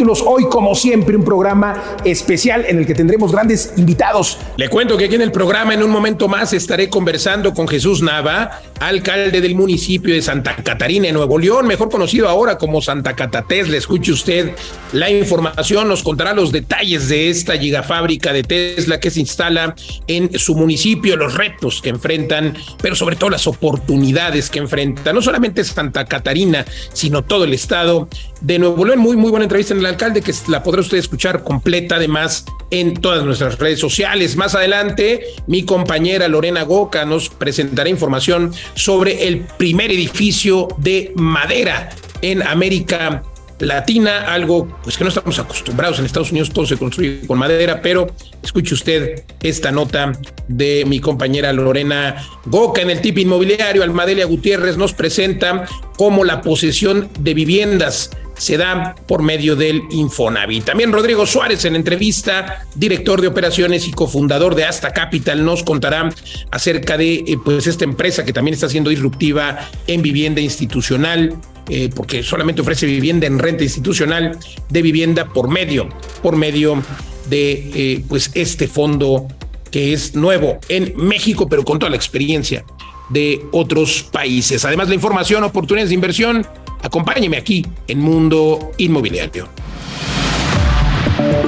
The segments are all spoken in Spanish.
Hoy, como siempre, un programa especial en el que tendremos grandes invitados. Le cuento que aquí en el programa, en un momento más, estaré conversando con Jesús Nava, alcalde del municipio de Santa Catarina, en Nuevo León, mejor conocido ahora como Santa Catatés. Le escuche usted la información, nos contará los detalles de esta gigafábrica de Tesla que se instala en su municipio, los retos que enfrentan, pero sobre todo las oportunidades que enfrenta, no solamente Santa Catarina, sino todo el estado de Nuevo León. Muy, muy buena entrevista en el alcalde, que la podrá usted escuchar completa además en todas nuestras redes sociales. Más adelante, mi compañera Lorena Goca nos presentará información sobre el primer edificio de madera en América Latina, algo pues que no estamos acostumbrados en Estados Unidos, todo se construye con madera, pero escuche usted esta nota de mi compañera Lorena Goca en el tip inmobiliario. Almadelia Gutiérrez nos presenta cómo la posesión de viviendas se da por medio del Infonavit. También Rodrigo Suárez en entrevista, director de operaciones y cofundador de Asta Capital, nos contará acerca de eh, pues esta empresa que también está siendo disruptiva en vivienda institucional, eh, porque solamente ofrece vivienda en renta institucional de vivienda por medio, por medio de eh, pues este fondo que es nuevo en México, pero con toda la experiencia de otros países. Además, la información, oportunidades de inversión Acompáñeme aquí en Mundo Inmobiliario.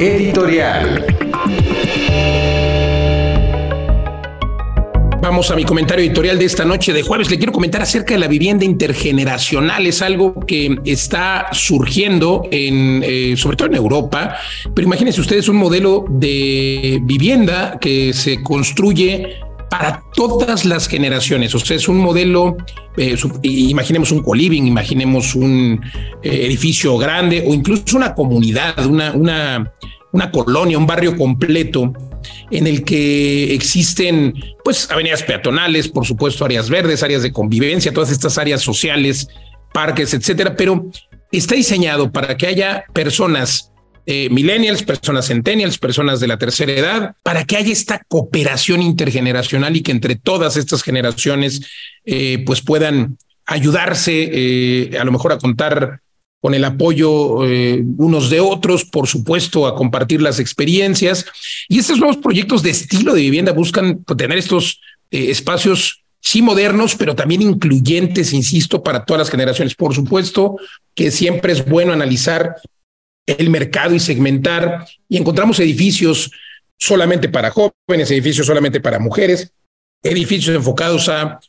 Editorial. Vamos a mi comentario editorial de esta noche de jueves. Le quiero comentar acerca de la vivienda intergeneracional. Es algo que está surgiendo en, eh, sobre todo en Europa. Pero imagínense ustedes un modelo de vivienda que se construye para todas las generaciones. O sea, es un modelo, eh, imaginemos un coliving, imaginemos un eh, edificio grande o incluso una comunidad, una, una, una colonia, un barrio completo en el que existen pues avenidas peatonales, por supuesto áreas verdes, áreas de convivencia, todas estas áreas sociales, parques, etcétera, pero está diseñado para que haya personas eh, millennials, personas centennials, personas de la tercera edad, para que haya esta cooperación intergeneracional y que entre todas estas generaciones eh, pues puedan ayudarse, eh, a lo mejor a contar con el apoyo unos de otros, por supuesto, a compartir las experiencias. Y estos nuevos proyectos de estilo de vivienda buscan tener estos espacios sí modernos, pero también incluyentes, insisto, para todas las generaciones. Por supuesto que siempre es bueno analizar el mercado y segmentar y encontramos edificios solamente para jóvenes, edificios solamente para mujeres, edificios enfocados a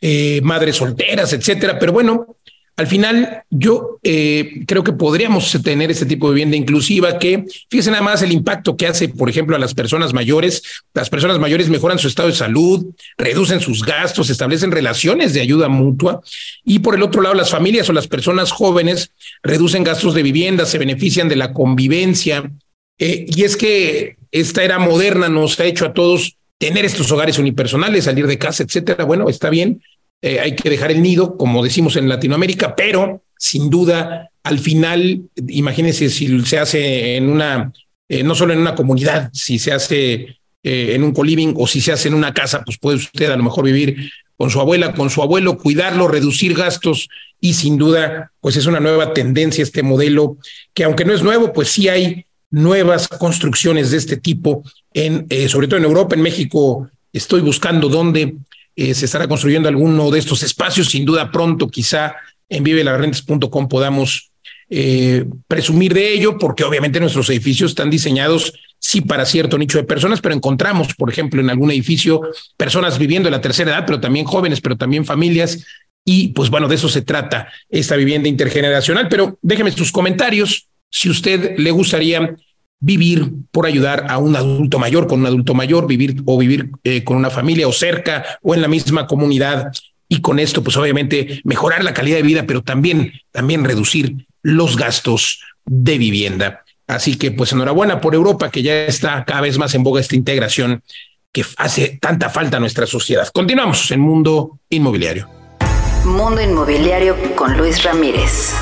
eh, madres solteras, etcétera. Pero bueno, al final, yo eh, creo que podríamos tener este tipo de vivienda inclusiva que, fíjense nada más el impacto que hace, por ejemplo, a las personas mayores. Las personas mayores mejoran su estado de salud, reducen sus gastos, establecen relaciones de ayuda mutua. Y por el otro lado, las familias o las personas jóvenes reducen gastos de vivienda, se benefician de la convivencia. Eh, y es que esta era moderna nos ha hecho a todos tener estos hogares unipersonales, salir de casa, etcétera. Bueno, está bien, eh, hay que dejar el nido, como decimos en Latinoamérica, pero sin duda, al final, imagínense si se hace en una, eh, no solo en una comunidad, si se hace eh, en un coliving o si se hace en una casa, pues puede usted a lo mejor vivir con su abuela, con su abuelo, cuidarlo, reducir gastos y sin duda, pues es una nueva tendencia este modelo que aunque no es nuevo, pues sí hay nuevas construcciones de este tipo en, sobre todo en Europa, en México. Estoy buscando dónde eh, se estará construyendo alguno de estos espacios. Sin duda, pronto, quizá en vivelarrentes.com podamos eh, presumir de ello, porque obviamente nuestros edificios están diseñados sí para cierto nicho de personas, pero encontramos, por ejemplo, en algún edificio personas viviendo en la tercera edad, pero también jóvenes, pero también familias Y pues bueno, de eso se trata esta vivienda intergeneracional. Pero déjeme sus comentarios si usted le gustaría vivir por ayudar a un adulto mayor con un adulto mayor, vivir o vivir eh, con una familia o cerca o en la misma comunidad y con esto pues obviamente mejorar la calidad de vida, pero también también reducir los gastos de vivienda. Así que pues enhorabuena por Europa que ya está cada vez más en boga esta integración que hace tanta falta a nuestra sociedad. Continuamos en Mundo Inmobiliario. Mundo Inmobiliario con Luis Ramírez.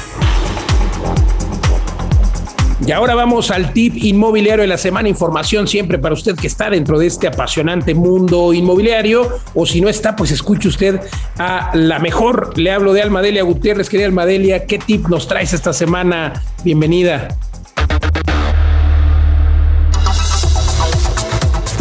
Y ahora vamos al tip inmobiliario de la semana. Información siempre para usted que está dentro de este apasionante mundo inmobiliario. O si no está, pues escuche usted a la mejor. Le hablo de Almadelia Gutiérrez. Querida Almadelia, ¿qué tip nos traes esta semana? Bienvenida.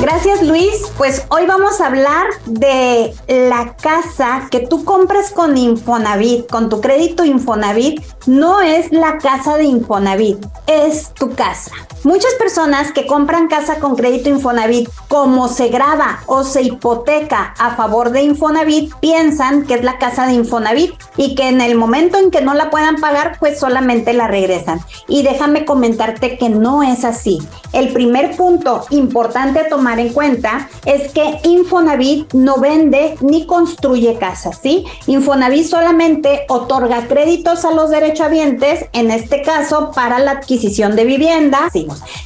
Gracias Luis. Pues hoy vamos a hablar de la casa que tú compras con Infonavit, con tu crédito Infonavit. No es la casa de Infonavit, es tu casa. Muchas personas que compran casa con crédito Infonavit, como se graba o se hipoteca a favor de Infonavit, piensan que es la casa de Infonavit y que en el momento en que no la puedan pagar, pues solamente la regresan. Y déjame comentarte que no es así. El primer punto importante a tomar en cuenta es que Infonavit no vende ni construye casas, ¿sí? Infonavit solamente otorga créditos a los derechohabientes, en este caso para la adquisición de vivienda.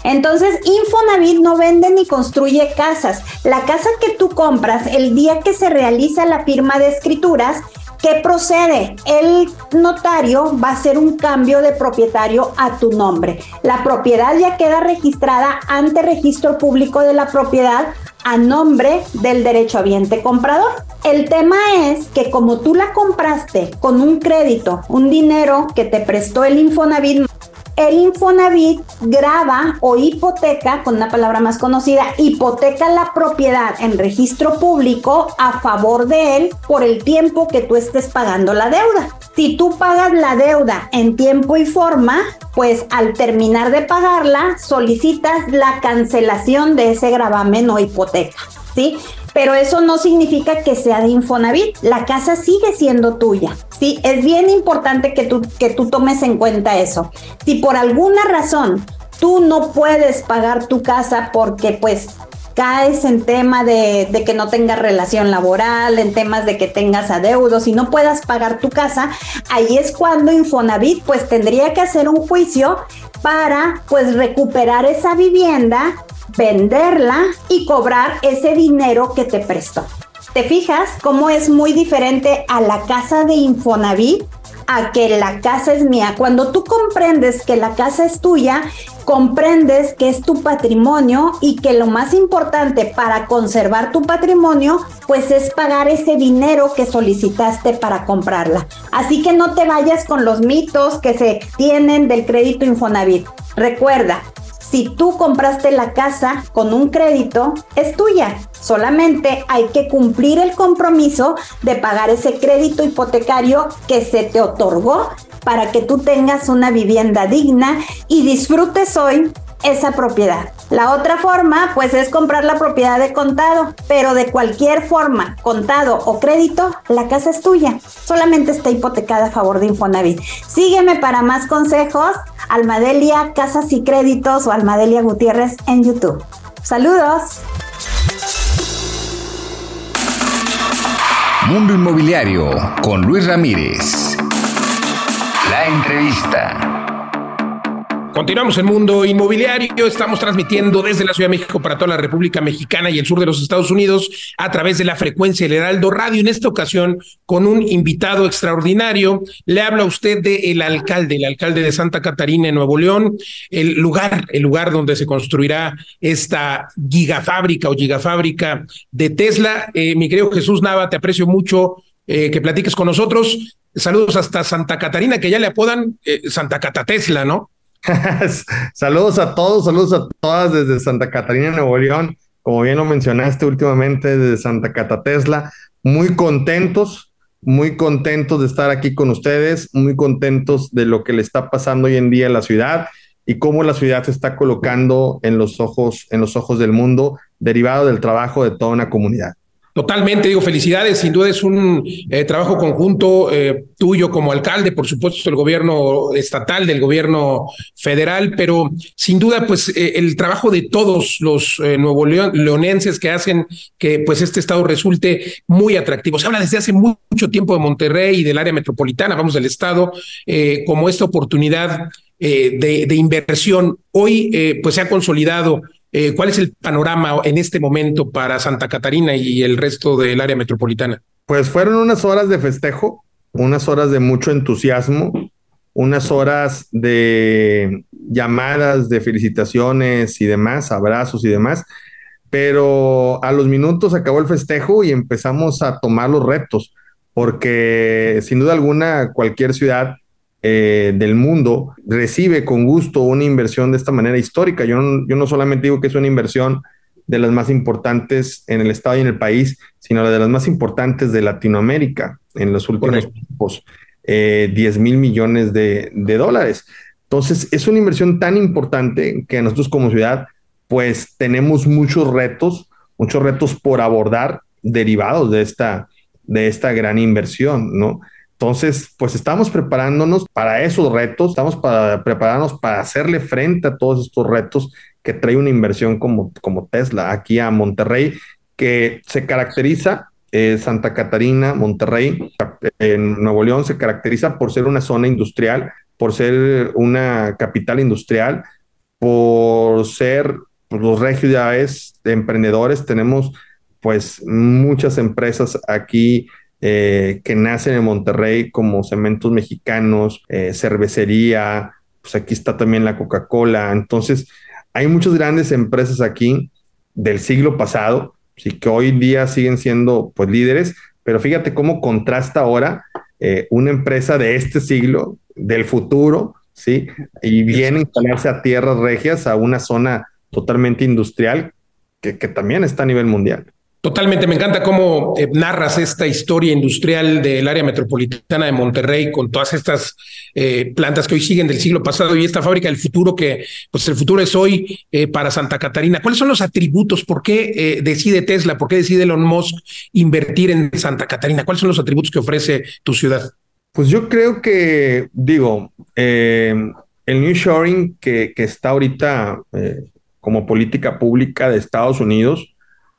Entonces, Infonavit no vende ni construye casas. La casa que tú compras el día que se realiza la firma de escrituras ¿Qué procede? El notario va a hacer un cambio de propietario a tu nombre. La propiedad ya queda registrada ante registro público de la propiedad a nombre del derechohabiente comprador. El tema es que como tú la compraste con un crédito, un dinero que te prestó el Infonavit el Infonavit graba o hipoteca, con una palabra más conocida, hipoteca la propiedad en registro público a favor de él por el tiempo que tú estés pagando la deuda. Si tú pagas la deuda en tiempo y forma, pues al terminar de pagarla solicitas la cancelación de ese gravamen o hipoteca. ¿Sí? Pero eso no significa que sea de Infonavit. La casa sigue siendo tuya. Sí, es bien importante que tú, que tú tomes en cuenta eso. Si por alguna razón tú no puedes pagar tu casa porque pues caes en tema de, de, que no tengas relación laboral, en temas de que tengas adeudos y no puedas pagar tu casa, ahí es cuando Infonavit pues tendría que hacer un juicio para pues recuperar esa vivienda venderla y cobrar ese dinero que te prestó. ¿Te fijas cómo es muy diferente a la casa de Infonavit? a que la casa es mía. Cuando tú comprendes que la casa es tuya, comprendes que es tu patrimonio y que lo más importante para conservar tu patrimonio, pues es pagar ese dinero que solicitaste para comprarla. Así que no te vayas con los mitos que se tienen del crédito Infonavit. Recuerda, si tú compraste la casa con un crédito, es tuya. Solamente hay que cumplir el compromiso de pagar ese crédito hipotecario que se te otorgó para que tú tengas una vivienda digna y disfrutes hoy esa propiedad. La otra forma, pues, es comprar la propiedad de contado, pero de cualquier forma, contado o crédito, la casa es tuya. Solamente está hipotecada a favor de Infonavit. Sígueme para más consejos. Almadelia Casas y Créditos o Almadelia Gutiérrez en YouTube. Saludos. Mundo Inmobiliario con Luis Ramírez. La entrevista. Continuamos en Mundo Inmobiliario. Estamos transmitiendo desde la Ciudad de México para toda la República Mexicana y el sur de los Estados Unidos a través de la frecuencia del Heraldo Radio. En esta ocasión, con un invitado extraordinario, le habla usted del alcalde, el alcalde de Santa Catarina, en Nuevo León, el lugar, el lugar donde se construirá esta gigafábrica o gigafábrica de Tesla. Eh, mi querido Jesús Nava, te aprecio mucho eh, que platiques con nosotros. Saludos hasta Santa Catarina, que ya le apodan eh, Santa Catatesla, ¿no? saludos a todos, saludos a todas desde Santa Catarina, Nuevo León. Como bien lo mencionaste últimamente, desde Santa Catatesla. Muy contentos, muy contentos de estar aquí con ustedes, muy contentos de lo que le está pasando hoy en día en la ciudad y cómo la ciudad se está colocando en los ojos, en los ojos del mundo, derivado del trabajo de toda una comunidad. Totalmente, digo, felicidades. Sin duda es un eh, trabajo conjunto eh, tuyo como alcalde, por supuesto, del gobierno estatal, del gobierno federal, pero sin duda, pues eh, el trabajo de todos los nuevo leonenses que hacen que pues este estado resulte muy atractivo. Se habla desde hace mucho tiempo de Monterrey y del área metropolitana, vamos del estado, como esta oportunidad de, inversión. Hoy, pues se ha consolidado eh, ¿Cuál es el panorama en este momento para Santa Catarina y el resto del área metropolitana? Pues fueron unas horas de festejo, unas horas de mucho entusiasmo, unas horas de llamadas, de felicitaciones y demás, abrazos y demás, pero a los minutos acabó el festejo y empezamos a tomar los retos, porque sin duda alguna cualquier ciudad eh, del mundo recibe con gusto una inversión de esta manera histórica. Yo no, yo no solamente digo que es una inversión de las más importantes en el estado y en el país, sino de las más importantes de Latinoamérica en los últimos tiempos, 10 eh, mil millones de, de dólares. Entonces, es una inversión tan importante que nosotros como ciudad, pues tenemos muchos retos, muchos retos por abordar derivados de esta, de esta gran inversión, ¿no? Entonces, pues estamos preparándonos para esos retos, estamos para prepararnos para hacerle frente a todos estos retos que trae una inversión como, como Tesla aquí a Monterrey, que se caracteriza, eh, Santa Catarina, Monterrey, en Nuevo León se caracteriza por ser una zona industrial, por ser una capital industrial, por ser pues, los regios de emprendedores, tenemos pues muchas empresas aquí eh, que nacen en Monterrey como cementos mexicanos, eh, cervecería, pues aquí está también la Coca-Cola. Entonces, hay muchas grandes empresas aquí del siglo pasado, sí, que hoy día siguen siendo pues líderes, pero fíjate cómo contrasta ahora eh, una empresa de este siglo, del futuro, sí, y viene a instalarse a tierras regias, a una zona totalmente industrial que, que también está a nivel mundial. Totalmente, me encanta cómo eh, narras esta historia industrial del área metropolitana de Monterrey con todas estas eh, plantas que hoy siguen del siglo pasado y esta fábrica del futuro que, pues el futuro es hoy eh, para Santa Catarina. ¿Cuáles son los atributos? ¿Por qué decide Tesla? ¿Por qué decide Elon Musk invertir en Santa Catarina? ¿Cuáles son los atributos que ofrece tu ciudad? Pues yo creo que, digo, el New Shoring que, que está ahorita como política pública de Estados Unidos,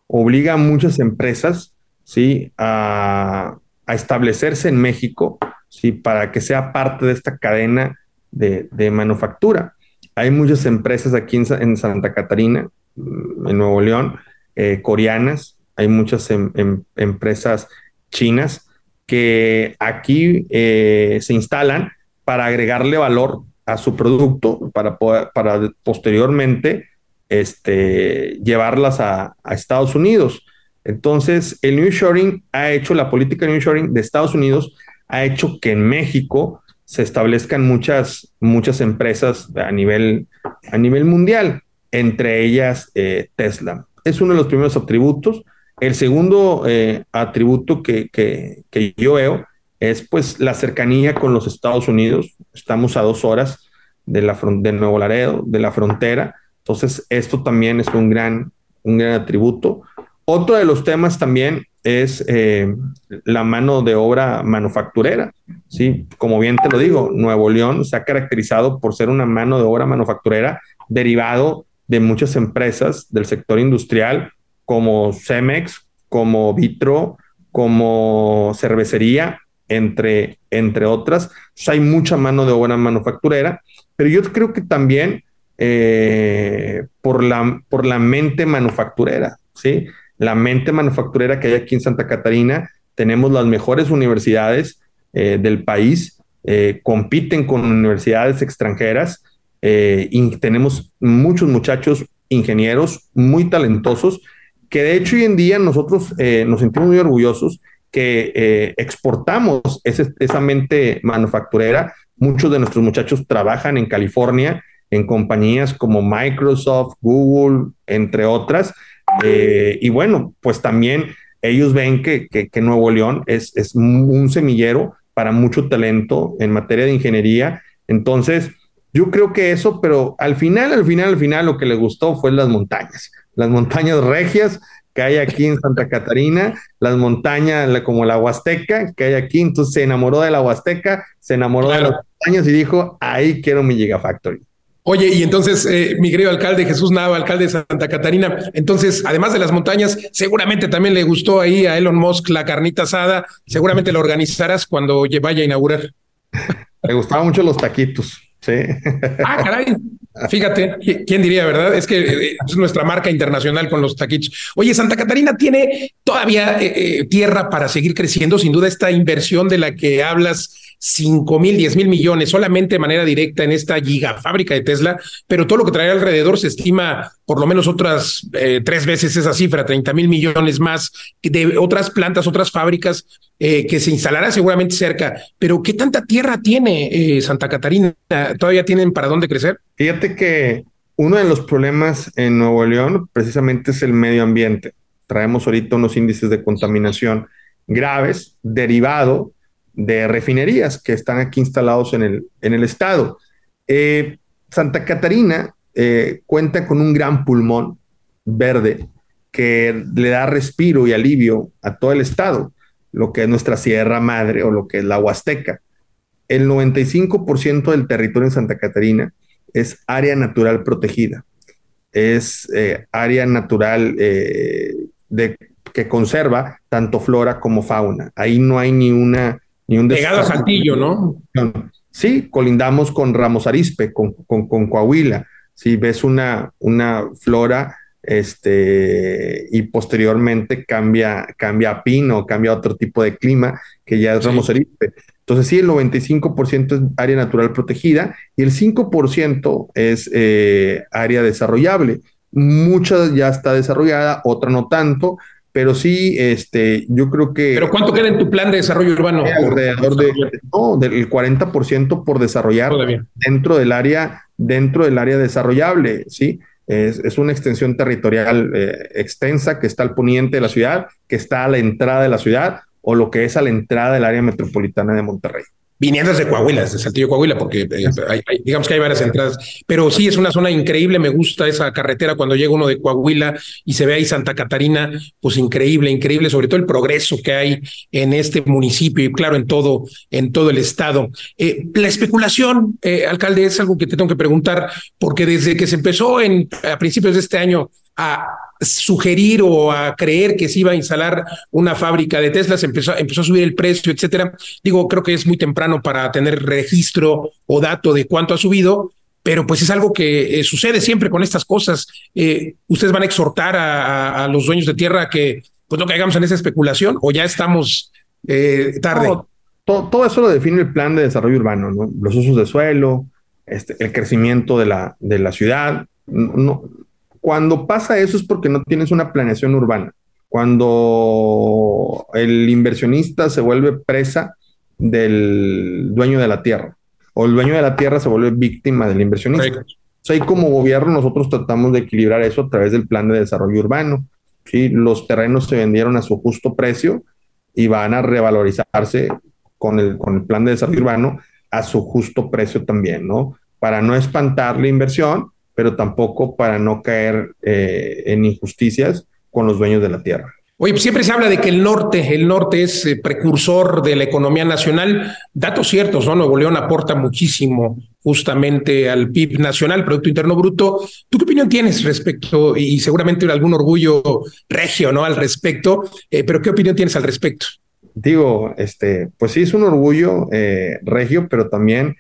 obliga a muchas empresas ¿sí? a, establecerse en México ¿sí? para que sea parte de esta cadena de, manufactura. Hay muchas empresas aquí en, Santa Catarina, en Nuevo León, eh, coreanas, hay muchas em, em, empresas chinas que aquí eh, se instalan para agregarle valor a su producto, para, para posteriormente este, llevarlas a, Estados Unidos. Entonces, el New Shoring ha hecho, la política New Shoring de Estados Unidos ha hecho que en México se establezcan muchas, muchas empresas a nivel, a nivel mundial, entre ellas eh, Tesla. Es uno de los primeros atributos. El segundo eh, atributo que, que, que, yo veo es pues la cercanía con los Estados Unidos. Estamos a dos horas de, la, de Nuevo Laredo, de la frontera. Entonces, esto también es un gran, un gran atributo. Otro de los temas también es eh, la mano de obra manufacturera. Sí, como bien te lo digo, Nuevo León se ha caracterizado por ser una mano de obra manufacturera derivado de muchas empresas del sector industrial como Cemex, como Vitro, como cervecería, entre, entre otras. hay mucha mano de obra manufacturera, pero yo creo que también eh, por, la, por la mente manufacturera, ¿sí? La mente manufacturera que hay aquí en Santa Catarina, tenemos las mejores universidades eh, del país, eh, compiten con universidades extranjeras y tenemos muchos muchachos ingenieros muy talentosos que de hecho hoy en día nosotros nos sentimos muy orgullosos que exportamos esa mente manufacturera. Muchos de nuestros muchachos trabajan en California en compañías como Microsoft, Google, entre otras. Eh, y bueno, pues también ellos ven que, Nuevo León es, es, un semillero para mucho talento en materia de ingeniería. Entonces, yo creo que eso, pero al final, al final, al final, lo que le gustó fue las montañas, las montañas regias que hay aquí en Santa Catarina, las montañas como la Huasteca que hay aquí, entonces se enamoró de la Huasteca, se enamoró de las montañas y dijo, ahí quiero mi Gigafactory. Oye, y entonces, eh, mi querido alcalde Jesús Nava, alcalde de Santa Catarina, entonces, además de las montañas, seguramente también le gustó ahí a Elon Musk la carnita asada, seguramente lo organizarás cuando vaya a inaugurar. Le gustaban mucho los taquitos, sí. Ah, caray. Fíjate, ¿quién diría, verdad? Es que eh, es nuestra marca internacional con los taquitos. Oye, Santa Catarina tiene todavía eh, tierra para seguir creciendo. Sin duda, esta inversión de la que hablas 5 mil, 10 mil millones solamente de manera directa en esta gigafábrica de Tesla, pero todo lo que trae alrededor se estima por lo menos otras eh, tres veces esa cifra, 30 mil millones más de otras plantas, otras fábricas eh, que se instalará seguramente cerca. Pero ¿qué tanta tierra tiene eh, Santa Catarina? ¿Todavía tienen para dónde crecer? Fíjate que uno de los problemas en Nuevo León precisamente es el medio ambiente. Traemos ahorita unos índices de contaminación graves derivado de refinerías que están aquí instalados en el, en el estado. Eh, Santa Catarina eh, cuenta con un gran pulmón verde que le da respiro y alivio a todo el estado, lo que es nuestra Sierra Madre o lo que es la Huasteca. El 95% del territorio en Santa Catarina es área natural protegida, es eh, área natural de, que conserva tanto flora como fauna. Ahí no hay ni una ni un Pegado a Saltillo, ¿no? Sí, colindamos con Ramos Arispe, con, con, Coahuila. Si ves una, una flora, este, y posteriormente cambia, cambia a pino, cambia a otro tipo de clima, que ya es Ramos Arispe. Entonces, sí, el 95% es área natural protegida y el 5% es eh, área desarrollable. Mucha ya está desarrollada, otra no tanto, pero sí, este, yo creo que... ¿Pero cuánto queda en tu plan de desarrollo urbano? Alrededor de, no, del 40% por desarrollar dentro del área, dentro del área desarrollable, ¿sí? Es, es una extensión territorial eh, extensa que está al poniente de la ciudad, que está a la entrada de la ciudad o lo que es a la entrada del área metropolitana de Monterrey. Viniendo desde Coahuila, desde Saltillo Coahuila, porque eh, digamos que hay varias entradas, pero sí es una zona increíble, me gusta esa carretera cuando llega uno de Coahuila y se ve ahí Santa Catarina, pues increíble, increíble, sobre todo el progreso que hay en este municipio y claro, en todo, en todo el estado. Eh, la especulación, eh, alcalde, es algo que te tengo que preguntar, porque desde que se empezó en, a principios de este año a sugerir o a creer que se iba a instalar una fábrica de Tesla, empezó, empezó a subir el precio, etcétera. Digo, creo que es muy temprano para tener registro o dato de cuánto ha subido, pero pues es algo que eh, sucede siempre con estas cosas. Eh, ¿Ustedes van a exhortar a, los dueños de tierra que pues no caigamos en esa especulación o ya estamos eh, tarde? todo, eso lo define el plan de desarrollo urbano, ¿no? los usos de suelo, este, el crecimiento de la, de la ciudad. No, cuando pasa eso es porque no tienes una planeación urbana. Cuando el inversionista se vuelve presa del dueño de la tierra o el dueño de la tierra se vuelve víctima del inversionista. ahí como gobierno nosotros tratamos de equilibrar eso a través del plan de desarrollo urbano. ¿sí? Los terrenos se vendieron a su justo precio y van a revalorizarse con el, con el plan de desarrollo urbano a su justo precio también, ¿no? Para no espantar la inversión, pero tampoco para no caer eh, en injusticias con los dueños de la tierra. Oye, pues siempre se habla de que el norte, el norte es eh, precursor de la economía nacional. Datos ciertos, ¿no? Nuevo León aporta muchísimo justamente al PIB nacional, Producto Interno Bruto. ¿Tú qué opinión tienes respecto, y seguramente algún orgullo regio, ¿no? Al respecto, eh, pero qué opinión tienes al respecto? Digo, este, pues sí es un orgullo regio, pero también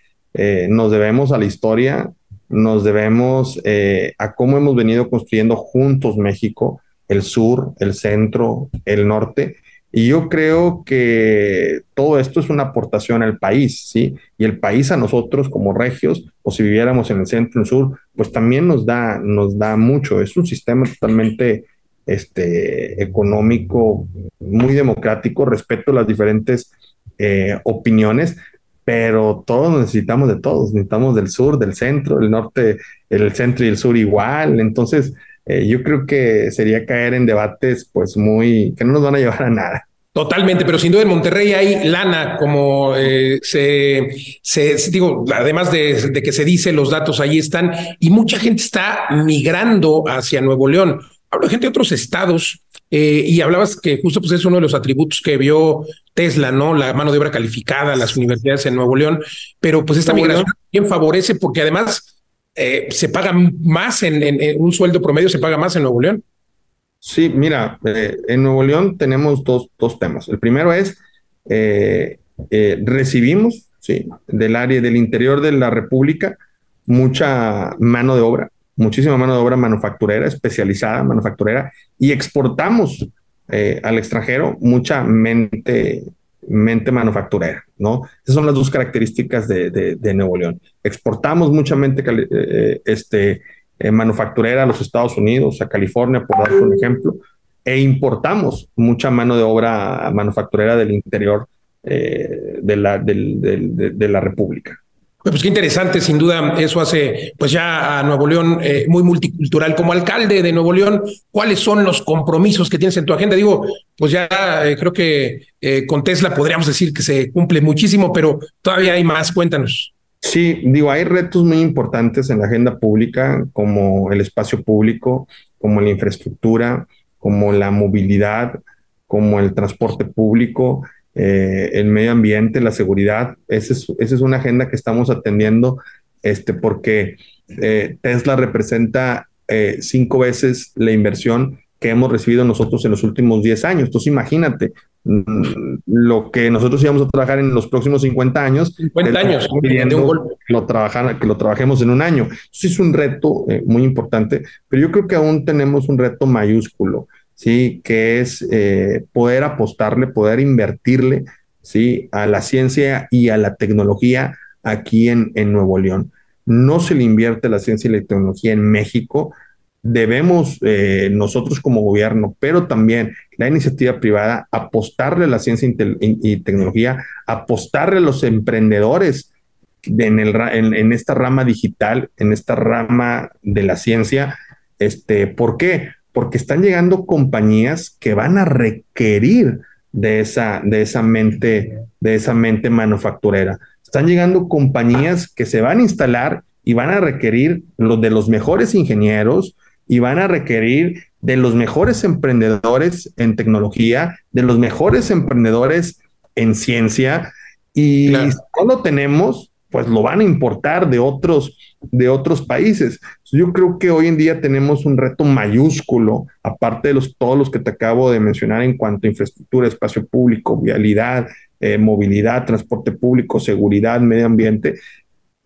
nos debemos a la historia nos debemos eh, a cómo hemos venido construyendo juntos México, el sur, el centro, el norte. Y yo creo que todo esto es una aportación al país, ¿sí? Y el país a nosotros como regios, o si viviéramos en el centro, en el sur, pues también nos da, nos da mucho. Es un sistema totalmente este, económico, muy democrático, respeto a las diferentes eh, opiniones, pero todos necesitamos de todos, necesitamos del sur, del centro, el norte, el centro y el sur igual, entonces eh, yo creo que sería caer en debates pues muy, que no nos van a llevar a nada. Totalmente, pero sin duda en Monterrey hay lana, como eh, se, se, digo, además de, de, que se dice, los datos ahí están, y mucha gente está migrando hacia Nuevo León. Hablo de gente de otros estados eh, y hablabas que justo pues es uno de los atributos que vio Tesla, ¿no? La mano de obra calificada, las universidades en Nuevo León, pero pues esta migración también favorece porque además eh, se paga más en, un sueldo promedio, se paga más en Nuevo León. Sí, mira, eh, en Nuevo León tenemos dos, dos temas. El primero es, recibimos, sí, del área del interior de la República, mucha mano de obra, muchísima mano de obra manufacturera, especializada manufacturera, y exportamos eh, al extranjero mucha mente, mente manufacturera, ¿no? Esas son las dos características de, de, Nuevo León. Exportamos mucha mente eh, este, eh, manufacturera a los Estados Unidos, a California, por dar un ejemplo, e importamos mucha mano de obra manufacturera del interior de, la, de la República. Pues qué interesante, sin duda, eso hace pues ya a Nuevo León eh, muy multicultural. Como alcalde de Nuevo León, ¿cuáles son los compromisos que tienes en tu agenda? Digo, pues ya eh, creo que eh, con Tesla podríamos decir que se cumple muchísimo, pero todavía hay más. Cuéntanos. Sí, digo, hay retos muy importantes en la agenda pública, como el espacio público, como la infraestructura, como la movilidad, como el transporte público eh, el medio ambiente, la seguridad. Esa es, esa es, una agenda que estamos atendiendo este, porque eh, Tesla representa eh, cinco veces la inversión que hemos recibido nosotros en los últimos 10 años. Entonces imagínate mm, lo que nosotros íbamos a trabajar en los próximos 50 años. 50 años. Pidiendo que lo, trabajar, que lo trabajemos en un año. Eso es un reto muy importante, pero yo creo que aún tenemos un reto mayúsculo. ¿Sí? Que es eh, poder apostarle, poder invertirle, ¿sí? A la ciencia y a la tecnología aquí en, en Nuevo León. No se le invierte la ciencia y la tecnología en México. Debemos eh, nosotros como gobierno, pero también la iniciativa privada, apostarle a la ciencia y, tecnología, apostarle a los emprendedores en, el, en, esta rama digital, en esta rama de la ciencia. Este, ¿Por qué? Porque están llegando compañías que van a requerir de esa, de esa mente, de esa mente manufacturera. Están llegando compañías que se van a instalar y van a requerir los de los mejores ingenieros y van a requerir de los mejores emprendedores en tecnología, de los mejores emprendedores en ciencia. Y si no lo tenemos, pues lo van a importar de otros, de otros países. Yo creo que hoy en día tenemos un reto mayúsculo, aparte de los, todos los que te acabo de mencionar en cuanto a infraestructura, espacio público, vialidad, eh, movilidad, transporte público, seguridad, medio ambiente.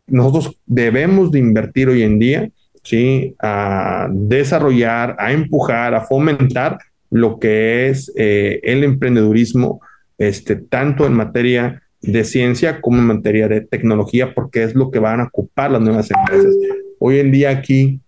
Nosotros debemos de invertir hoy en día, ¿sí? A desarrollar, a empujar, a fomentar lo que es eh, el emprendedurismo, este, tanto en materia de ciencia como en materia de tecnología, porque es lo que van a ocupar las nuevas empresas. Hoy en día aquí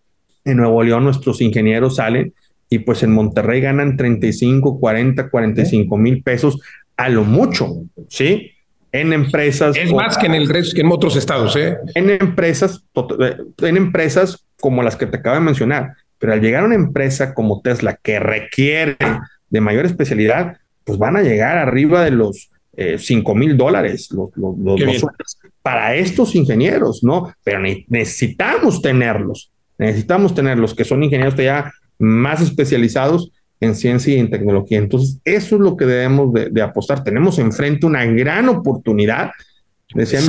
en Nuevo León nuestros ingenieros salen y pues en Monterrey ganan 35, 40, 45 mil pesos a lo mucho, ¿sí? En empresas. Es más que en el resto, que en otros estados, ¿eh? En empresas, eh, en empresas como las que te acabo de mencionar. Pero al llegar a una empresa como Tesla que requiere de mayor especialidad, pues van a llegar arriba de los 5 eh, mil dólares los, para estos ingenieros, ¿no? Pero necesitamos tenerlos, necesitamos tenerlos, que son ingenieros ya más especializados en ciencia y en tecnología. Entonces, eso es lo que debemos de, apostar. Tenemos enfrente una gran oportunidad. Decía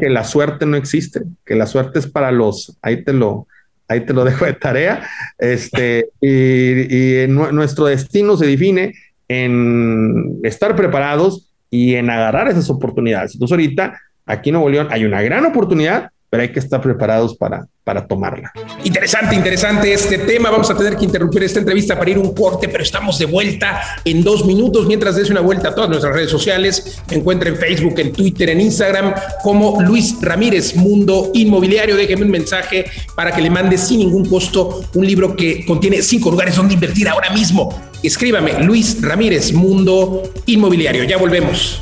que la suerte no existe, que la suerte es para los, ahí te lo, ahí te lo dejo de tarea, este, y, y nuestro destino se define en estar preparados y en agarrar esas oportunidades. Entonces ahorita aquí en Nuevo León hay una gran oportunidad, pero hay que estar preparados para, para tomarla. Interesante, interesante este tema. Vamos a tener que interrumpir esta entrevista para ir un corte, pero estamos de vuelta en dos minutos. Mientras des una vuelta a todas nuestras redes sociales, me en Facebook, en Twitter, en Instagram, como Luis Ramírez, Mundo Inmobiliario. Déjeme un mensaje para que le mande sin ningún costo un libro que contiene cinco lugares donde invertir ahora mismo Escríbame, Luis Ramírez, Mundo Inmobiliario. Ya volvemos.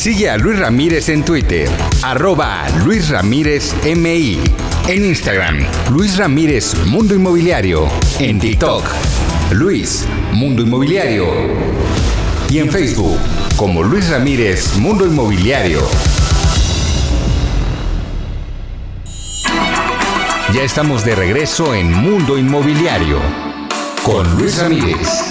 Sigue a Luis Ramírez en Twitter, arroba Luis Ramírez MI. En Instagram, Luis Ramírez Mundo Inmobiliario. En TikTok, Luis Mundo Inmobiliario. Y en Facebook, como Luis Ramírez, Mundo Inmobiliario. Ya estamos de regreso en Mundo Inmobiliario con Luis Ramírez.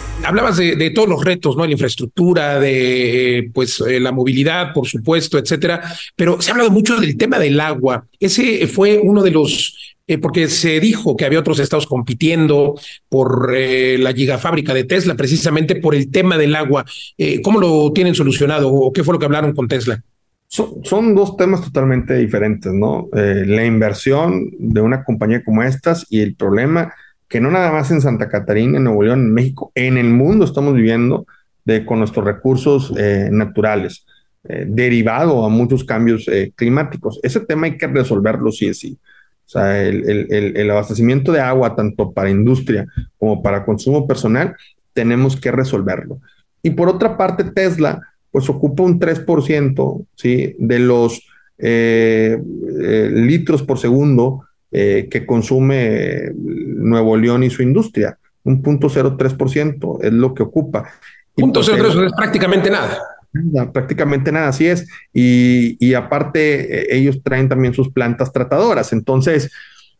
hablabas de, todos los retos, ¿no? La infraestructura, de pues eh, la movilidad, por supuesto, etcétera. Pero se ha hablado mucho del tema del agua. Ese fue uno de los eh, porque se dijo que había otros estados compitiendo por eh, la gigafábrica de Tesla, precisamente por el tema del agua. ¿Cómo lo tienen solucionado o qué fue lo que hablaron con Tesla? Son, son dos temas totalmente diferentes, ¿no? la inversión de una compañía como estas y el problema que no nada más en Santa Catarina, en Nuevo León, en México, en el mundo estamos viviendo de, con nuestros recursos eh, naturales, eh, derivado a muchos cambios eh, climáticos. Ese tema hay que resolverlo sí es sí. O sea, el, abastecimiento de agua, tanto para industria como para consumo personal, tenemos que resolverlo. Y por otra parte, Tesla, pues ocupa un 3% ¿sí? de los litros por segundo eh, que consume Nuevo León y su industria. Un punto ciento es lo que ocupa. Punto cero es prácticamente nada. Prácticamente nada, así es. Y, y aparte, eh, ellos traen también sus plantas tratadoras. Entonces,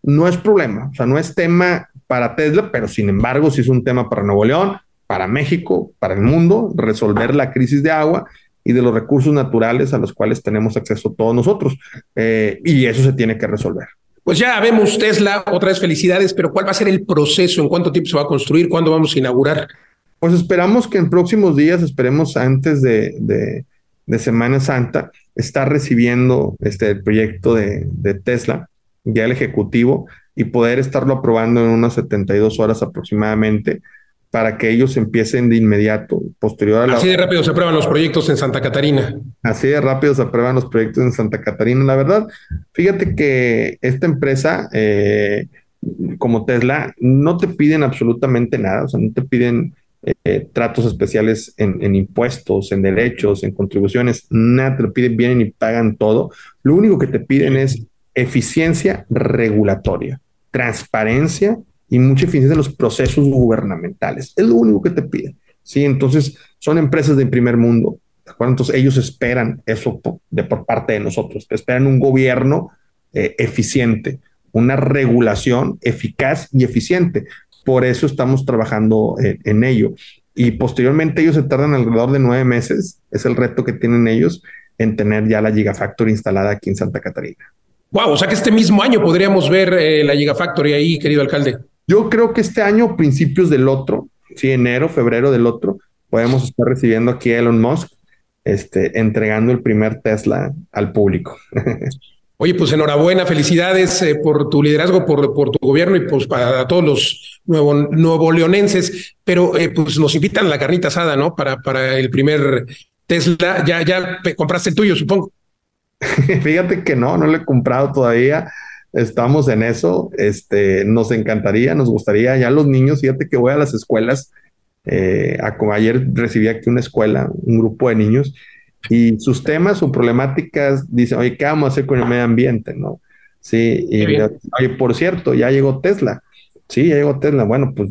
no es problema. O sea, no es tema para Tesla, pero sin embargo, sí es un tema para Nuevo León, para México, para el mundo, resolver la crisis de agua y de los recursos naturales a los cuales tenemos acceso todos nosotros. Eh, y eso se tiene que resolver. Pues ya vemos Tesla, otra vez felicidades, pero ¿cuál va a ser el proceso? ¿En cuánto tiempo se va a construir? ¿Cuándo vamos a inaugurar? Pues esperamos que en próximos días, esperemos antes de, de, Semana Santa, estar recibiendo este el proyecto de, de, Tesla, ya el ejecutivo, y poder estarlo aprobando en unas 72 horas aproximadamente para que ellos empiecen de inmediato, posterior a la... Así de rápido se aprueban los proyectos en Santa Catarina. Así de rápido se aprueban los proyectos en Santa Catarina. La verdad, fíjate que esta empresa, eh, como Tesla, no te piden absolutamente nada, o sea, no te piden eh, tratos especiales en, impuestos, en derechos, en contribuciones, nada, te lo piden, bien y pagan todo. Lo único que te piden es eficiencia regulatoria, transparencia y mucha eficiencia en los procesos gubernamentales. Es lo único que te piden. Sí, entonces son empresas de primer mundo. Entonces ellos esperan eso de por parte de nosotros. Esperan un gobierno eh, eficiente, una regulación eficaz y eficiente. Por eso estamos trabajando eh, en ello. Y posteriormente ellos se tardan alrededor de nueve meses. Es el reto que tienen ellos en tener ya la Gigafactory instalada aquí en Santa Catarina. Wow, o sea que este mismo año podríamos ver eh, la Gigafactory ahí, querido alcalde. Yo creo que este año, principios del otro, sí, enero, febrero del otro, podemos estar recibiendo aquí a Elon Musk, este, entregando el primer Tesla al público. Oye, pues enhorabuena, felicidades eh, por tu liderazgo, por, por, tu gobierno y pues para todos los nuevo, nuevo leonenses, pero eh, pues nos invitan a la carnita asada, ¿no? Para, para el primer Tesla. Ya, ya compraste el tuyo, supongo. Fíjate que no, no lo he comprado todavía estamos en eso. Este, nos encantaría, nos gustaría ya los niños. Fíjate que voy a las escuelas. Eh, como ayer recibí aquí una escuela, un grupo de niños, y sus temas o problemáticas dicen, oye, ¿qué vamos a hacer con el medio ambiente? ¿No? Sí, y oye, por cierto, ya llegó Tesla. Sí, ya llegó Tesla. Bueno, pues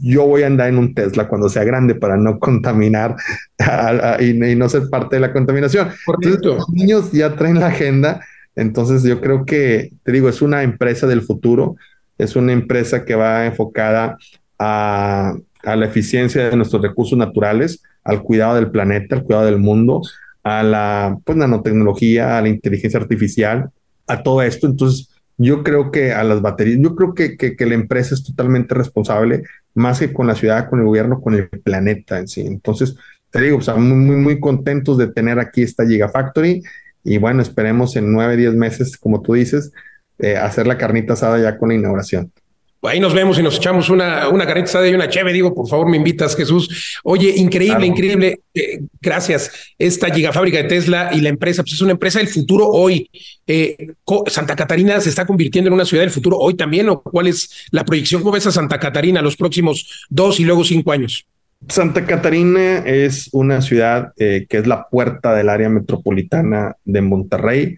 yo voy a andar en un Tesla cuando sea grande para no contaminar y, no ser parte de la contaminación. Entonces, los niños ya traen la agenda entonces yo creo que, te digo, es una empresa del futuro, es una empresa que va enfocada a, la eficiencia de nuestros recursos naturales, al cuidado del planeta, al cuidado del mundo, a la pues, nanotecnología, a la inteligencia artificial, a todo esto. Entonces, yo creo que a las baterías, yo creo que, que, la empresa es totalmente responsable, más que con la ciudad, con el gobierno, con el planeta en sí. Entonces, te digo, o sea, muy, muy, muy contentos de tener aquí esta Gigafactory y bueno, esperemos en nueve, diez meses, como tú dices, eh, hacer la carnita asada ya con la inauguración. Ahí nos vemos y nos echamos una, una carnita y una cheve. Digo, por favor, me invitas, Jesús. Oye, increíble, increíble. Eh, gracias. Esta gigafábrica de Tesla y la empresa, pues es una empresa del futuro hoy. Eh, Santa Catarina se está convirtiendo en una ciudad del futuro hoy también, o cuál es la proyección? ¿Cómo ves a Santa Catarina los próximos dos y luego cinco años? Santa Catarina es una ciudad eh, que es la puerta del área metropolitana de Monterrey.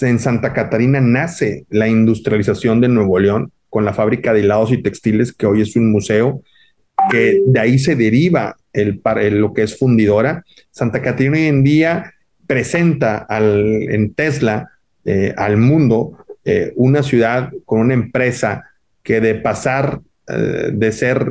En Santa Catarina nace la industrialización de Nuevo León con la fábrica de helados y textiles, que hoy es un museo, que de ahí se deriva el, lo que es fundidora. Santa Catarina hoy en día presenta en Tesla eh, al mundo eh, una ciudad con una empresa que de pasar de ser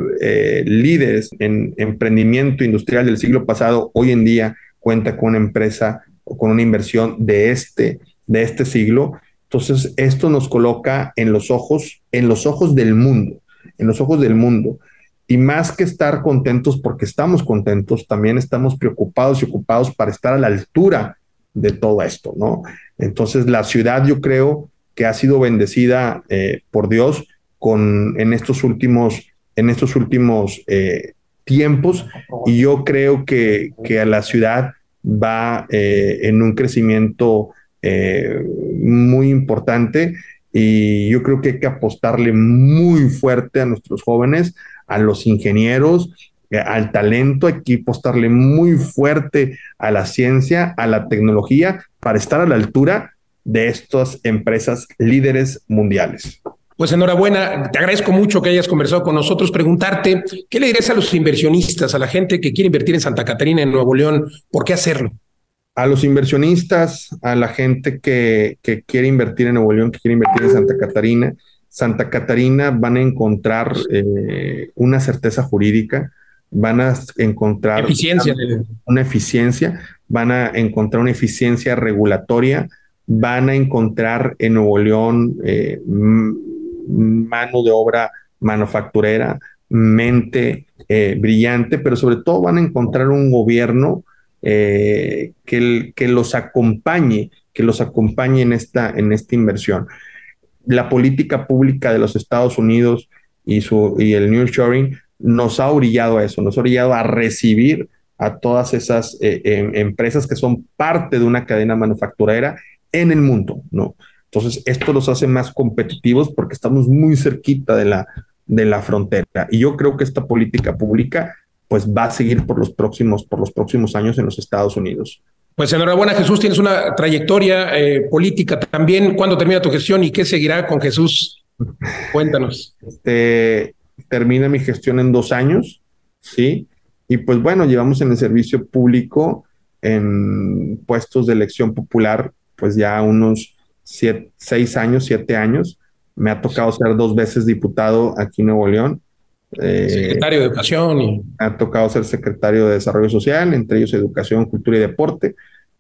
líderes en emprendimiento industrial del siglo pasado, hoy en día cuenta con una empresa o con una inversión de este, de este siglo entonces, esto nos coloca en los ojos, en los ojos del mundo, en los ojos del mundo. Y más que estar contentos porque estamos contentos, también estamos preocupados y ocupados para estar a la altura de todo esto, ¿no? Entonces, la ciudad yo creo que ha sido bendecida eh, por Dios con, en estos últimos, en estos últimos eh, tiempos y yo creo que, que a la ciudad va eh, en un crecimiento eh, muy importante y yo creo que hay que apostarle muy fuerte a nuestros jóvenes, a los ingenieros, al talento, hay que apostarle muy fuerte a la ciencia, a la tecnología, para estar a la altura de estas empresas líderes mundiales. Pues enhorabuena, te agradezco mucho que hayas conversado con nosotros. Preguntarte, ¿qué le dirías a los inversionistas, a la gente que quiere invertir en Santa Catarina, en Nuevo León? ¿Por qué hacerlo? a los inversionistas, a la gente que, quiere invertir en Nuevo León, que quiere invertir en Santa Catarina, Santa Catarina van a encontrar eh, una certeza jurídica, van a encontrar eficiencia. Una, eficiencia, van a encontrar una eficiencia regulatoria, van a encontrar en Nuevo León eh, mano de obra manufacturera, mente eh, brillante, pero sobre todo van a encontrar un gobierno eh, que, que, los acompañe, que los acompañe en esta, en esta inversión. La política pública de los Estados Unidos y, su, y el New Shoring nos ha orillado a eso, nos ha orillado a recibir a todas esas eh, em, empresas que son parte de una cadena manufacturera en el mundo, ¿no? Entonces, esto los hace más competitivos porque estamos muy cerquita de la, de la frontera. Y yo creo que esta política pública pues va a seguir por los próximos, por los próximos años en los Estados Unidos. Pues enhorabuena Jesús, tienes una trayectoria eh, política también. ¿Cuándo termina tu gestión y qué seguirá con Jesús? Cuéntanos. Este, termina mi gestión en dos años, ¿sí? Y pues bueno, llevamos en el servicio público en puestos de elección popular, pues ya unos seis años, siete años. Me ha tocado ser dos veces diputado aquí en Nuevo León eh, secretario de Educación. Y... Ha tocado ser secretario de Desarrollo Social, entre ellos Educación, Cultura y Deporte.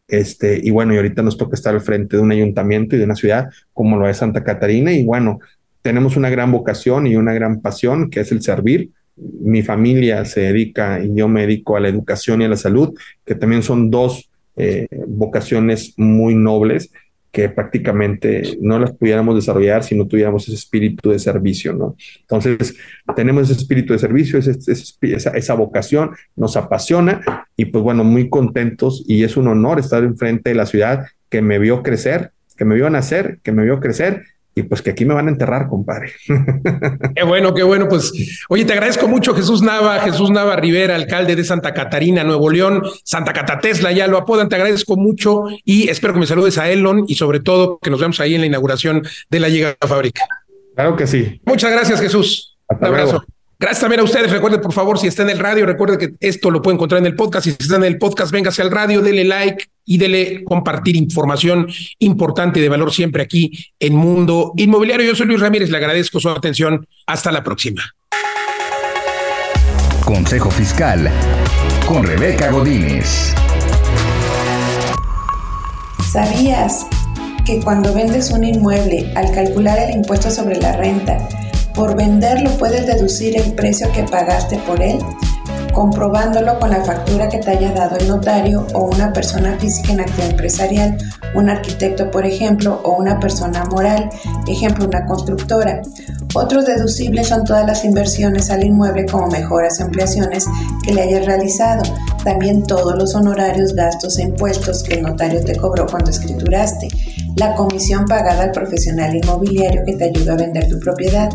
Este, y bueno, y ahorita nos toca estar al frente de un ayuntamiento y de una ciudad como lo es Santa Catarina. Y bueno, tenemos una gran vocación y una gran pasión que es el servir. Mi familia se dedica y yo me dedico a la educación y a la salud, que también son dos eh, vocaciones muy nobles que prácticamente no las pudiéramos desarrollar si no tuviéramos ese espíritu de servicio, ¿no? Entonces, tenemos ese espíritu de servicio, esa, esa, vocación, nos apasiona y pues bueno, muy contentos y es un honor estar enfrente de la ciudad que me vio crecer, que me vio nacer, que me vio crecer y pues que aquí me van a enterrar, compadre. Qué bueno, qué bueno. Pues, oye, te agradezco mucho, Jesús Nava, Jesús Nava Rivera, alcalde de Santa Catarina, Nuevo León, Santa Catatesla, ya lo apodan. Te agradezco mucho y espero que me saludes a Elon y sobre todo que nos veamos ahí en la inauguración de la Llega Fábrica. Claro que sí. Muchas gracias, Jesús. Un abrazo. Gracias también a ustedes. Recuerden, por favor, si está en el radio, recuerden que esto lo pueden encontrar en el podcast. Si está en el podcast, véngase al radio, dele like y dele compartir información importante y de valor siempre aquí en Mundo Inmobiliario. Yo soy Luis Ramírez, le agradezco su atención. Hasta la próxima. Consejo Fiscal con Rebeca Godínez. ¿Sabías que cuando vendes un inmueble, al calcular el impuesto sobre la renta, por venderlo puedes deducir el precio que pagaste por él, comprobándolo con la factura que te haya dado el notario o una persona física en actividad empresarial, un arquitecto por ejemplo, o una persona moral, ejemplo una constructora. Otros deducibles son todas las inversiones al inmueble como mejoras o ampliaciones que le hayas realizado. También todos los honorarios, gastos e impuestos que el notario te cobró cuando escrituraste. La comisión pagada al profesional inmobiliario que te ayuda a vender tu propiedad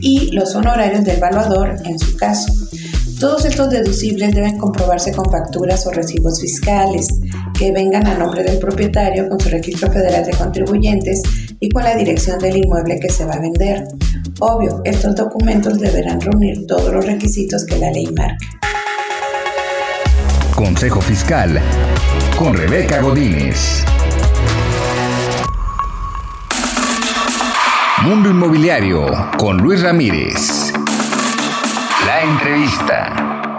y los honorarios del evaluador en su caso. Todos estos deducibles deben comprobarse con facturas o recibos fiscales que vengan a nombre del propietario con su registro federal de contribuyentes y con la dirección del inmueble que se va a vender. Obvio, estos documentos deberán reunir todos los requisitos que la ley marca. Consejo Fiscal con Rebeca Godínez. Mundo Inmobiliario con Luis Ramírez. La entrevista.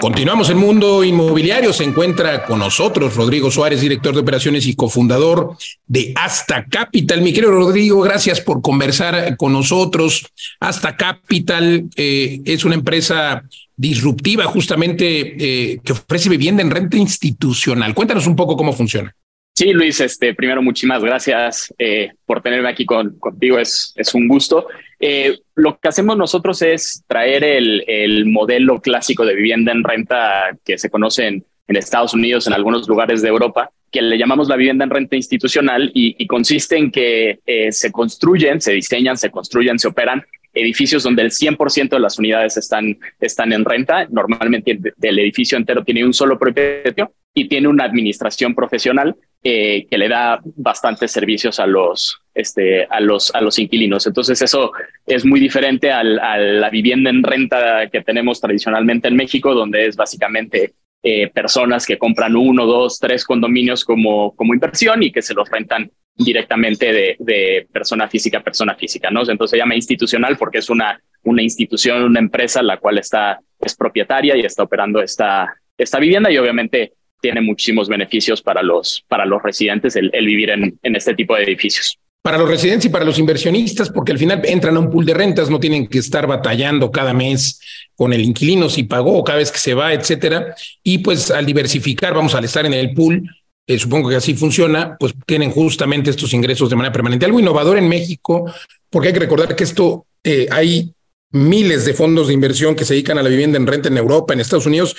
Continuamos en Mundo Inmobiliario. Se encuentra con nosotros Rodrigo Suárez, director de operaciones y cofundador de Hasta Capital. Mi querido Rodrigo, gracias por conversar con nosotros. Hasta Capital eh, es una empresa disruptiva justamente eh, que ofrece vivienda en renta institucional. Cuéntanos un poco cómo funciona. Sí, Luis, este, primero muchísimas gracias eh, por tenerme aquí con, contigo, es, es un gusto. Eh, lo que hacemos nosotros es traer el, el, modelo clásico de vivienda en renta que se conoce en, en, Estados Unidos, en algunos lugares de Europa, que le llamamos la vivienda en renta institucional y, y consiste en que eh, se construyen, se diseñan, se construyen, se operan edificios donde el 100% de las unidades están, están en renta. Normalmente el, el edificio entero tiene un solo propietario y tiene una administración profesional eh, que le da bastantes servicios a los, este, a, los, a los inquilinos. Entonces eso es muy diferente a la vivienda en renta que tenemos tradicionalmente en México, donde es básicamente eh, personas que compran uno, dos, tres condominios como, como inversión y que se los rentan directamente de, de persona física a persona física, ¿no? Entonces se llama institucional porque es una, una institución, una empresa la cual está, es propietaria y está operando esta, esta vivienda y obviamente tiene muchísimos beneficios para los, para los residentes el, vivir en, en este tipo de edificios para los residentes y para los inversionistas, porque al final entran a un pool de rentas, no tienen que estar batallando cada mes con el inquilino si pagó cada vez que se va, etcétera. Y pues al diversificar, vamos al estar en el pool, eh, supongo que así funciona, pues tienen justamente estos ingresos de manera permanente. Algo innovador en México, porque hay que recordar que esto eh, hay miles de fondos de inversión que se dedican a la vivienda en renta en Europa, en Estados Unidos,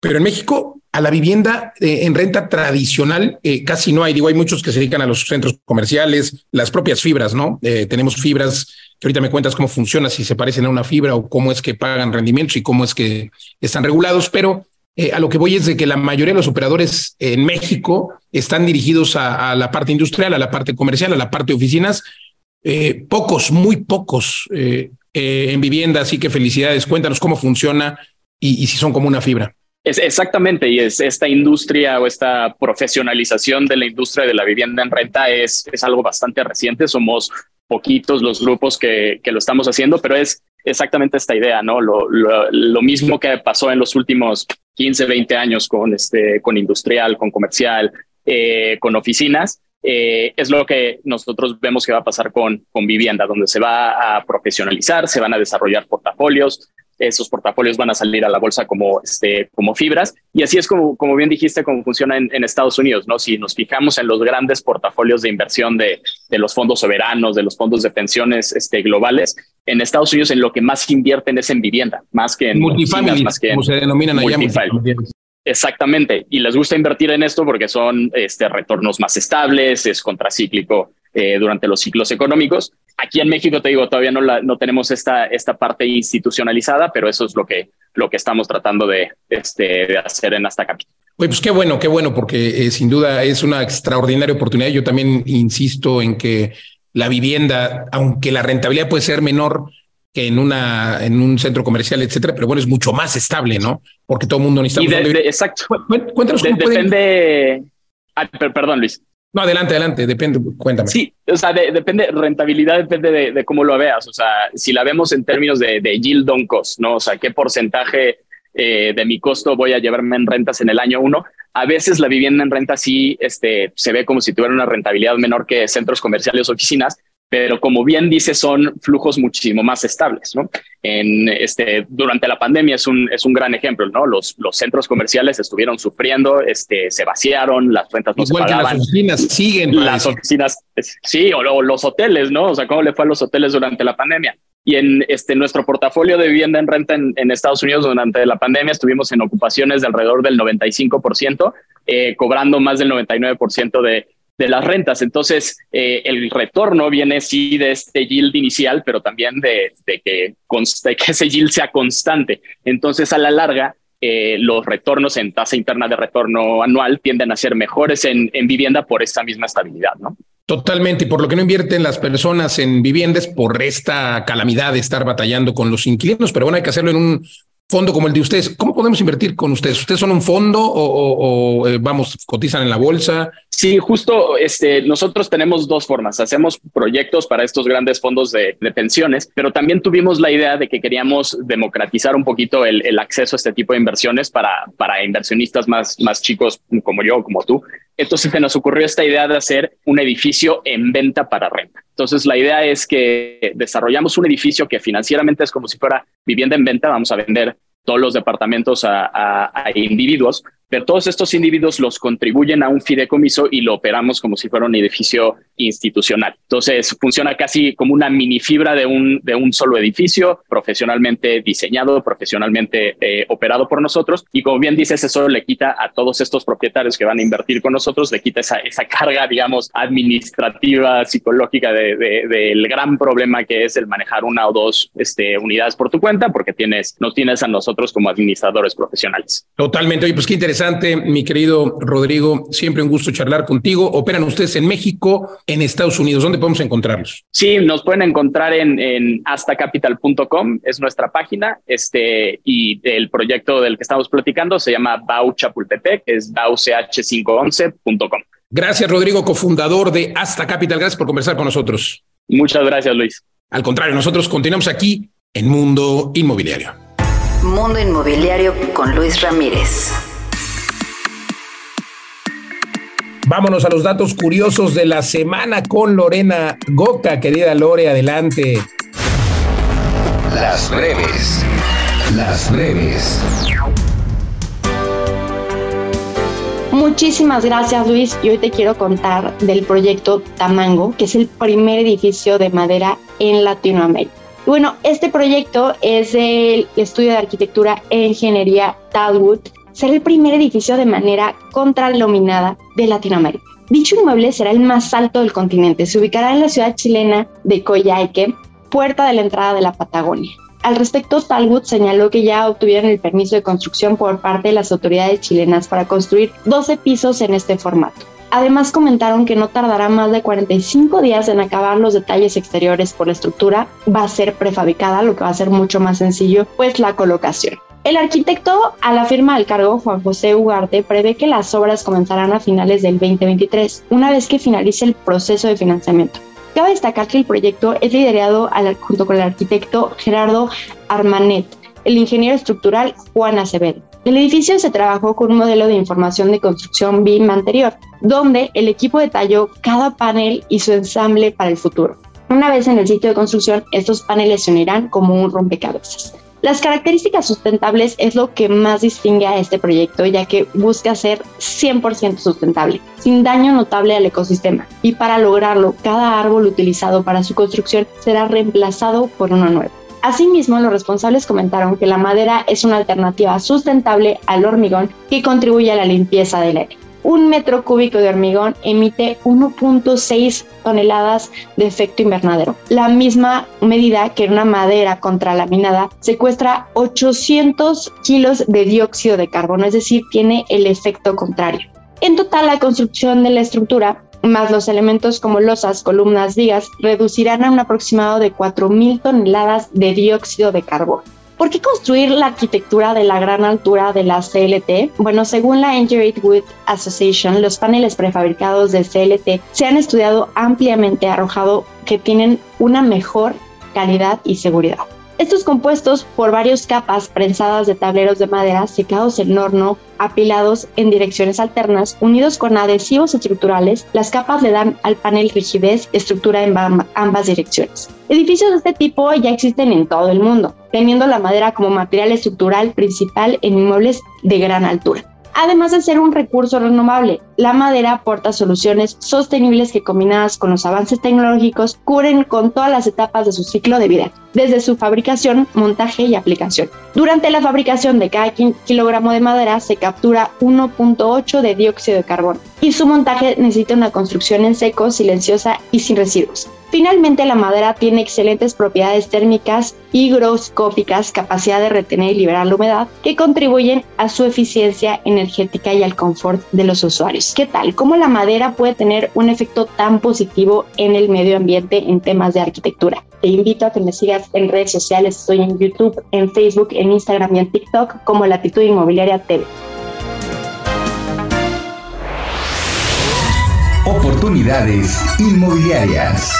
pero en México a la vivienda eh, en renta tradicional eh, casi no hay. Digo, hay muchos que se dedican a los centros comerciales, las propias fibras, ¿no? Eh, tenemos fibras que ahorita me cuentas cómo funciona, si se parecen a una fibra o cómo es que pagan rendimientos y cómo es que están regulados, pero a lo que voy es de que la mayoría de los operadores en México están dirigidos a, la parte industrial, a la parte comercial, a la parte de oficinas. pocos, muy pocos en vivienda, así que felicidades. Cuéntanos cómo funciona y si son como una fibra. Es exactamente, y es esta industria o esta profesionalización de la industria de la vivienda en renta es, es algo bastante reciente. Somos poquitos los grupos que, que lo estamos haciendo, pero es exactamente esta idea, ¿no? Lo, lo, lo, mismo que pasó en los últimos 15, 20 años con, este, con industrial, con comercial, eh, con oficinas, eh, es lo que nosotros vemos que va a pasar con, con vivienda, donde se va a profesionalizar, se van a desarrollar portafolios, esos portafolios van a salir a la bolsa como, este, como fibras. Y así es como, como bien dijiste, cómo funciona en, en Estados Unidos, ¿no? Si nos fijamos en los grandes portafolios de inversión de, de los fondos soberanos, de los fondos de pensiones este, globales, en Estados Unidos en lo que más invierten es en vivienda, más que en multifamily, más que en, como se denominan allá. Exactamente. Y les gusta invertir en esto porque son este, retornos más estables, es contracíclico eh, durante los ciclos económicos. Aquí en México, te digo, todavía no, la, no tenemos esta, esta parte institucionalizada, pero eso es lo que, lo que estamos tratando de, este, de hacer en Hasta Capital. Oye, pues qué bueno, qué bueno, porque eh, sin duda es una extraordinaria oportunidad. Yo también insisto en que la vivienda, aunque la rentabilidad puede ser menor, que en una en un centro comercial, etcétera, pero bueno, es mucho más estable, ¿no? Porque todo el mundo necesita. De, de, exacto. Cuéntanos cómo de, Depende. Ah, perdón, Luis. No, adelante, adelante, depende, cuéntame. Sí, o sea, depende, rentabilidad depende de, cómo lo veas. O sea, si la vemos en términos de, yield on cost, ¿no? O sea, qué porcentaje eh, de mi costo voy a llevarme en rentas en el año uno. A veces la vivienda en renta sí este, se ve como si tuviera una rentabilidad menor que centros comerciales o oficinas, pero como bien dice, son flujos muchísimo más estables, ¿no? En este, durante la pandemia es un, es un gran ejemplo, ¿no? Los, los centros comerciales estuvieron sufriendo, este, se vaciaron, las rentas no Igual se pagaban. Que las oficinas siguen. Las oficinas, sí, o, o, los hoteles, ¿no? O sea, ¿cómo le fue a los hoteles durante la pandemia? Y en este, nuestro portafolio de vivienda en renta en, en Estados Unidos durante la pandemia estuvimos en ocupaciones de alrededor del 95%, eh, cobrando más del 99% de, de las rentas. Entonces, eh, el retorno viene sí de este yield inicial, pero también de, de que, de que ese yield sea constante. Entonces, a la larga, eh, los retornos en tasa interna de retorno anual tienden a ser mejores en, en vivienda por esta misma estabilidad, ¿no? Totalmente, y por lo que no invierten las personas en viviendas por esta calamidad de estar batallando con los inquilinos, pero bueno, hay que hacerlo en un fondo como el de ustedes. ¿Cómo podemos invertir con ustedes? ¿Ustedes son un fondo o, eh, vamos, cotizan en la bolsa? Sí, justo este, nosotros tenemos dos formas. Hacemos proyectos para estos grandes fondos de, de, pensiones, pero también tuvimos la idea de que queríamos democratizar un poquito el, el acceso a este tipo de inversiones para, para inversionistas más, más chicos como yo, como tú. Entonces se nos ocurrió esta idea de hacer un edificio en venta para renta. Entonces la idea es que desarrollamos un edificio que financieramente es como si fuera vivienda en venta. Vamos a vender todos los departamentos a, a, individuos, pero todos estos individuos los contribuyen a un fideicomiso y lo operamos como si fuera un edificio institucional. Entonces funciona casi como una mini fibra de un, de un solo edificio, profesionalmente diseñado, profesionalmente eh, operado por nosotros. Y como bien dices, eso le quita a todos estos propietarios que van a invertir con nosotros, le quita esa, esa carga, digamos, administrativa, psicológica del de, de, gran problema que es el manejar una o dos este, unidades por tu cuenta, porque tienes, nos tienes a nosotros como administradores profesionales. Totalmente. Oye, pues qué interesante mi querido Rodrigo. Siempre un gusto charlar contigo. Operan ustedes en México, en Estados Unidos. ¿Dónde podemos encontrarlos? Sí, nos pueden encontrar en, en astacapital.com, es nuestra página. Este, y el proyecto del que estamos platicando se llama Bau Chapultepec, es bauch511.com. Gracias, Rodrigo, cofundador de Hasta Capital. Gracias por conversar con nosotros. Muchas gracias, Luis. Al contrario, nosotros continuamos aquí en Mundo Inmobiliario. Mundo Inmobiliario con Luis Ramírez. Vámonos a los datos curiosos de la semana con Lorena Goca. Querida Lore, adelante. Las breves. Las breves. Muchísimas gracias Luis y hoy te quiero contar del proyecto Tamango, que es el primer edificio de madera en Latinoamérica. Bueno, este proyecto es del estudio de arquitectura e ingeniería Talwood será el primer edificio de manera contrailuminada de Latinoamérica. Dicho inmueble será el más alto del continente. Se ubicará en la ciudad chilena de Coyhaique, puerta de la entrada de la Patagonia. Al respecto, Talwood señaló que ya obtuvieron el permiso de construcción por parte de las autoridades chilenas para construir 12 pisos en este formato. Además comentaron que no tardará más de 45 días en acabar los detalles exteriores por la estructura. Va a ser prefabricada, lo que va a ser mucho más sencillo, pues la colocación. El arquitecto a la firma del cargo, Juan José Ugarte, prevé que las obras comenzarán a finales del 2023, una vez que finalice el proceso de financiamiento. Cabe destacar que el proyecto es liderado junto con el arquitecto Gerardo Armanet, el ingeniero estructural Juan Acevedo. El edificio se trabajó con un modelo de información de construcción BIM anterior, donde el equipo detalló cada panel y su ensamble para el futuro. Una vez en el sitio de construcción, estos paneles se unirán como un rompecabezas. Las características sustentables es lo que más distingue a este proyecto, ya que busca ser 100% sustentable, sin daño notable al ecosistema. Y para lograrlo, cada árbol utilizado para su construcción será reemplazado por uno nuevo. Asimismo, los responsables comentaron que la madera es una alternativa sustentable al hormigón que contribuye a la limpieza del aire un metro cúbico de hormigón emite 1.6 toneladas de efecto invernadero. La misma medida que una madera contralaminada secuestra 800 kilos de dióxido de carbono, es decir, tiene el efecto contrario. En total, la construcción de la estructura más los elementos como losas, columnas, vigas, reducirán a un aproximado de 4.000 toneladas de dióxido de carbono. ¿Por qué construir la arquitectura de la gran altura de la CLT? Bueno, según la Engineered Wood Association, los paneles prefabricados de CLT se han estudiado ampliamente, arrojado que tienen una mejor calidad y seguridad. Estos compuestos por varias capas prensadas de tableros de madera secados en horno, apilados en direcciones alternas, unidos con adhesivos estructurales, las capas le dan al panel rigidez estructura en ambas direcciones. Edificios de este tipo ya existen en todo el mundo, teniendo la madera como material estructural principal en inmuebles de gran altura. Además de ser un recurso renovable, la madera aporta soluciones sostenibles que combinadas con los avances tecnológicos cubren con todas las etapas de su ciclo de vida, desde su fabricación, montaje y aplicación. Durante la fabricación de cada kilogramo de madera se captura 1.8 de dióxido de carbono y su montaje necesita una construcción en seco, silenciosa y sin residuos. Finalmente, la madera tiene excelentes propiedades térmicas, higroscópicas, capacidad de retener y liberar la humedad, que contribuyen a su eficiencia energética y al confort de los usuarios. ¿Qué tal? ¿Cómo la madera puede tener un efecto tan positivo en el medio ambiente en temas de arquitectura? Te invito a que me sigas en redes sociales, estoy en YouTube, en Facebook, en Instagram y en TikTok como Latitud Inmobiliaria TV. Oportunidades inmobiliarias.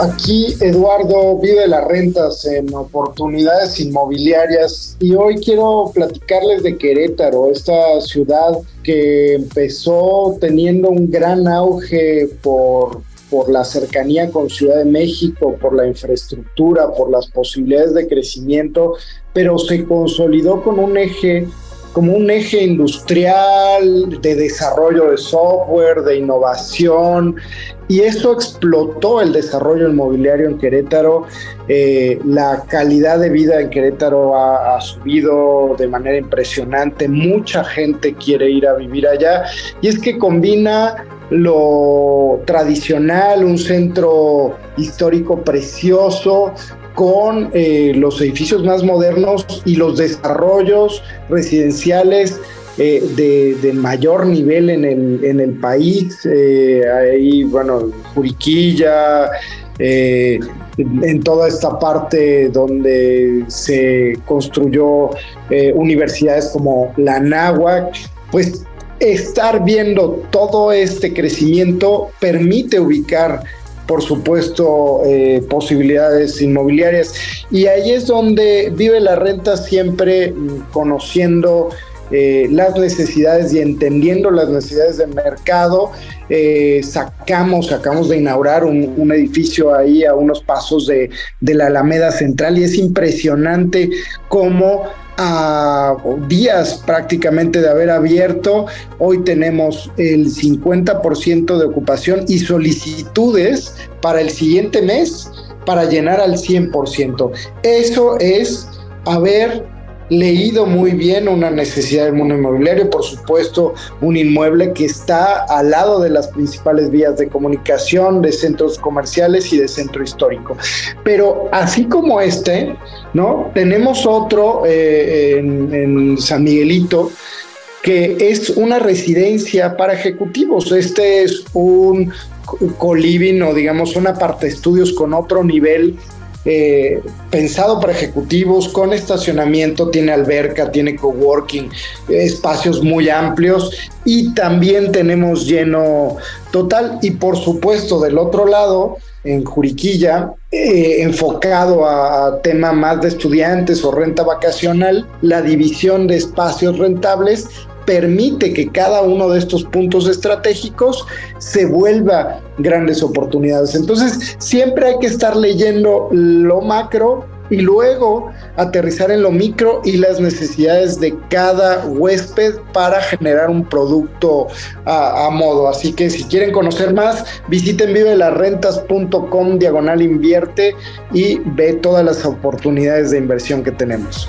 Aquí Eduardo vive las rentas en oportunidades inmobiliarias y hoy quiero platicarles de Querétaro, esta ciudad que empezó teniendo un gran auge por, por la cercanía con Ciudad de México, por la infraestructura, por las posibilidades de crecimiento, pero se consolidó con un eje como un eje industrial de desarrollo de software, de innovación, y esto explotó el desarrollo inmobiliario en Querétaro. Eh, la calidad de vida en Querétaro ha, subido de manera impresionante. Mucha gente quiere ir a vivir allá. Y es que combina lo tradicional, un centro histórico precioso, con eh, los edificios más modernos y los desarrollos residenciales eh, de, mayor nivel en el, país. Eh, ahí, bueno, Juriquilla, en toda esta parte donde se construyó universidades como la Náhuac, pues estar viendo todo este crecimiento permite ubicar por supuesto, eh, posibilidades inmobiliarias. Y ahí es donde vive la renta siempre mm, conociendo eh, las necesidades y entendiendo las necesidades del mercado. Eh, sacamos, acabamos de inaugurar un, edificio ahí a unos pasos de, de la Alameda Central y es impresionante cómo a días prácticamente de haber abierto, hoy tenemos el 50% de ocupación y solicitudes para el siguiente mes para llenar al 100%. Eso es haber leído muy bien una necesidad del mundo inmobiliario, por supuesto, un inmueble que está al lado de las principales vías de comunicación, de centros comerciales y de centro histórico. Pero así como este, ¿no? Tenemos otro eh, en, San Miguelito que es una residencia para ejecutivos. Este es un coliving o digamos una parte estudios con otro nivel eh, pensado para ejecutivos, con estacionamiento, tiene alberca, tiene coworking, espacios muy amplios y también tenemos lleno total. Y por supuesto, del otro lado, en Juriquilla, eh, enfocado a, tema más de estudiantes o renta vacacional, la división de espacios rentables permite que cada uno de estos puntos estratégicos se vuelva grandes oportunidades. Entonces, siempre hay que estar leyendo lo macro y luego aterrizar en lo micro y las necesidades de cada huésped para generar un producto a, modo. Así que si quieren conocer más, visiten vivelarrentas.com diagonal invierte y ve todas las oportunidades de inversión que tenemos.